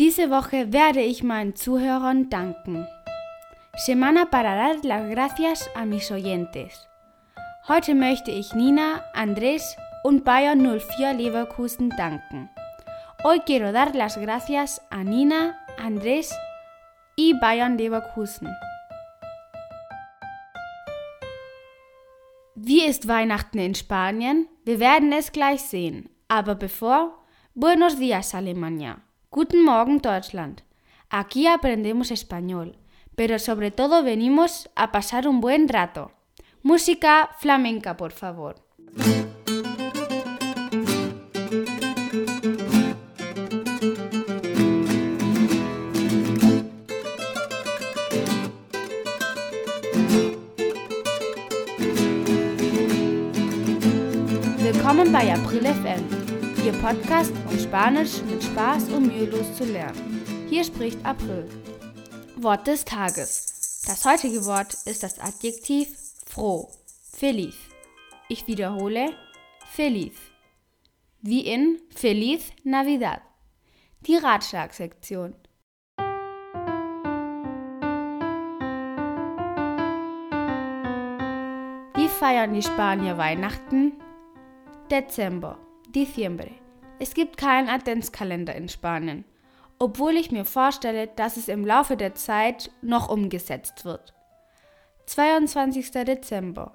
Diese Woche werde ich meinen Zuhörern danken. Semana para dar las gracias a mis oyentes. Heute möchte ich Nina, Andrés und Bayern 04 Leverkusen danken. Hoy quiero dar las gracias a Nina, Andrés y Bayern Leverkusen. Wie ist Weihnachten in Spanien? Wir werden es gleich sehen. Aber bevor, Buenos días Alemania. Guten Morgen Deutschland. Aquí aprendemos español, pero sobre todo venimos a pasar un buen rato. Música flamenca, por favor. Willkommen bei April FM. Ihr Podcast, um Spanisch mit Spaß und mühelos zu lernen. Hier spricht April. Wort des Tages. Das heutige Wort ist das Adjektiv froh, feliz. Ich wiederhole, feliz. Wie in Feliz Navidad. Die Ratschlagsektion. Wie feiern die Spanier Weihnachten? Dezember. Diciembre. Es gibt keinen Adventskalender in Spanien, obwohl ich mir vorstelle, dass es im Laufe der Zeit noch umgesetzt wird. 22. Dezember.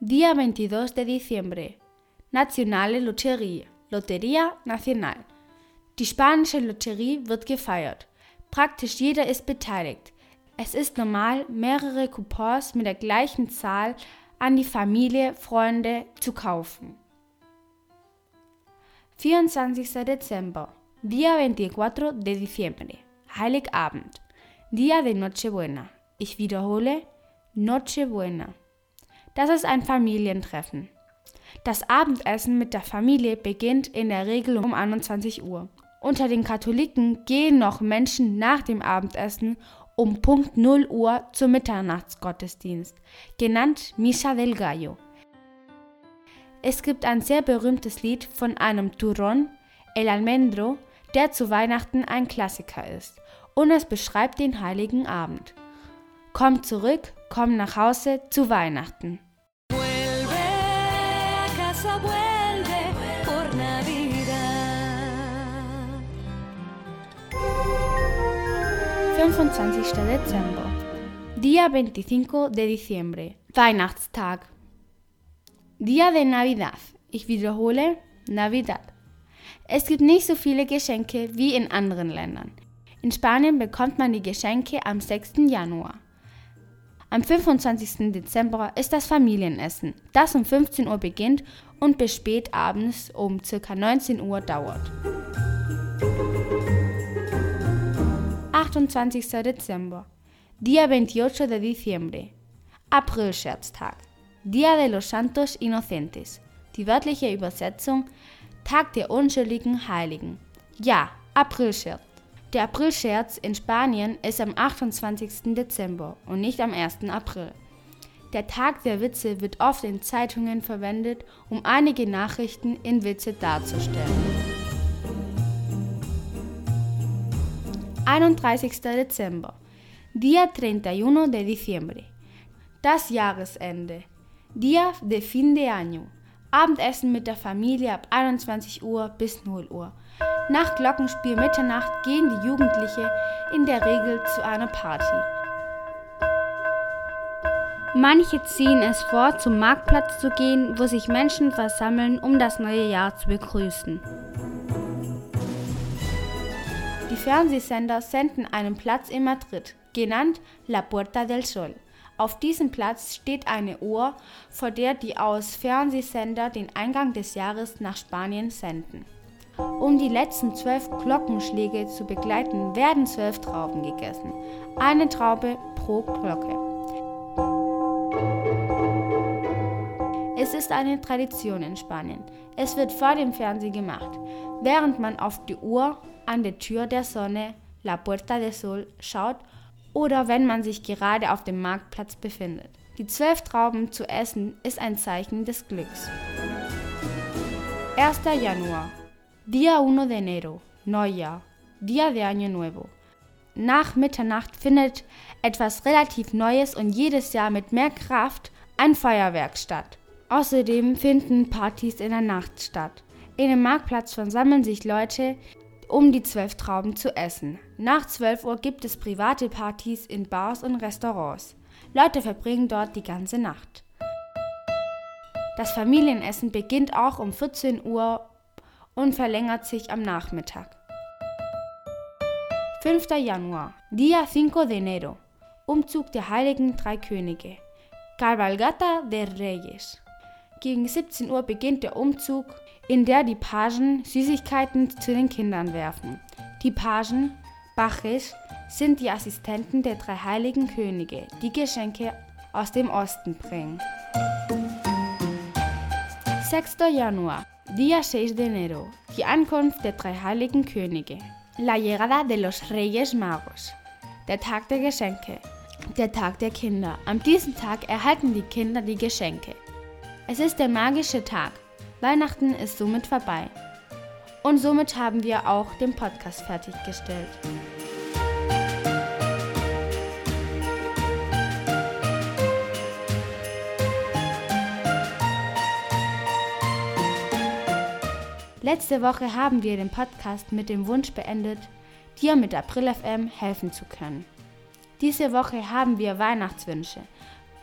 Día 22 de diciembre. Nationale Lotterie. Loteria Nacional. Die spanische Lotterie wird gefeiert. Praktisch jeder ist beteiligt. Es ist normal, mehrere Coupons mit der gleichen Zahl an die Familie, Freunde zu kaufen. 24 Dezember, Día 24 de diciembre, Heiligabend, Día de Nochebuena. Ich wiederhole, Nochebuena. Das ist ein Familientreffen. Das Abendessen mit der Familie beginnt in der Regel um 21 Uhr. Unter den Katholiken gehen noch Menschen nach dem Abendessen um Punkt 0 Uhr zum Mitternachtsgottesdienst, genannt Misa del Gallo. Es gibt ein sehr berühmtes Lied von einem Turron, El Almendro, der zu Weihnachten ein Klassiker ist und es beschreibt den heiligen Abend. Komm zurück, komm nach Hause zu Weihnachten. 25. Dezember. Día 25 de diciembre. Weihnachtstag. Día de Navidad. Ich wiederhole, Navidad. Es gibt nicht so viele Geschenke wie in anderen Ländern. In Spanien bekommt man die Geschenke am 6. Januar. Am 25. Dezember ist das Familienessen, das um 15 Uhr beginnt und bis spät abends um ca. 19 Uhr dauert. 28. Dezember. Día 28 de diciembre. Aprilscherztag. Dia de los Santos Inocentes. Die wörtliche Übersetzung Tag der unschuldigen Heiligen. Ja, Aprilscherz. Der Aprilscherz in Spanien ist am 28. Dezember und nicht am 1. April. Der Tag der Witze wird oft in Zeitungen verwendet, um einige Nachrichten in Witze darzustellen. 31. Dezember. Día 31 de diciembre. Das Jahresende. Dia de fin de año. Abendessen mit der Familie ab 21 Uhr bis 0 Uhr. Nach Glockenspiel Mitternacht gehen die Jugendlichen in der Regel zu einer Party. Manche ziehen es vor, zum Marktplatz zu gehen, wo sich Menschen versammeln, um das neue Jahr zu begrüßen. Die Fernsehsender senden einen Platz in Madrid, genannt La Puerta del Sol. Auf diesem Platz steht eine Uhr, vor der die aus Fernsehsender den Eingang des Jahres nach Spanien senden. Um die letzten zwölf Glockenschläge zu begleiten, werden zwölf Trauben gegessen. Eine Traube pro Glocke. Es ist eine Tradition in Spanien. Es wird vor dem Fernsehen gemacht, während man auf die Uhr an der Tür der Sonne, La Puerta del Sol, schaut oder wenn man sich gerade auf dem Marktplatz befindet. Die zwölf Trauben zu essen ist ein Zeichen des Glücks. 1. Januar. Día 1 de enero. Neujahr. Dia de Año Nuevo. Nach Mitternacht findet etwas relativ Neues und jedes Jahr mit mehr Kraft ein Feuerwerk statt. Außerdem finden Partys in der Nacht statt. In dem Marktplatz versammeln sich Leute, um die zwölf Trauben zu essen. Nach 12 Uhr gibt es private Partys in Bars und Restaurants. Leute verbringen dort die ganze Nacht. Das Familienessen beginnt auch um 14 Uhr und verlängert sich am Nachmittag. 5. Januar, Dia 5 de enero, Umzug der heiligen drei Könige, Cabalgata de Reyes. Gegen 17 Uhr beginnt der Umzug, in der die Pagen Süßigkeiten zu den Kindern werfen. Die Pagen, Baches, sind die Assistenten der drei heiligen Könige, die Geschenke aus dem Osten bringen. 6. Januar, Día 6 de enero, die Ankunft der drei heiligen Könige. La llegada de los Reyes Magos, der Tag der Geschenke, der Tag der Kinder. An diesem Tag erhalten die Kinder die Geschenke. Es ist der magische Tag. Weihnachten ist somit vorbei. Und somit haben wir auch den Podcast fertiggestellt. Letzte Woche haben wir den Podcast mit dem Wunsch beendet, dir mit April FM helfen zu können. Diese Woche haben wir Weihnachtswünsche.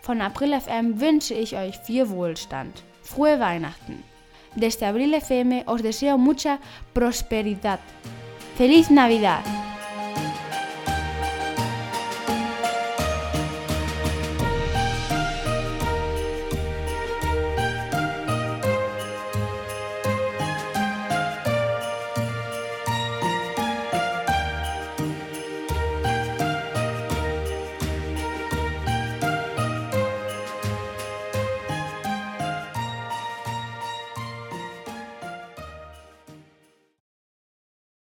Von April FM wünsche ich euch viel Wohlstand. Frohe Weihnachten. Desde Abril FM os deseo mucha prosperidad. ¡Feliz Navidad!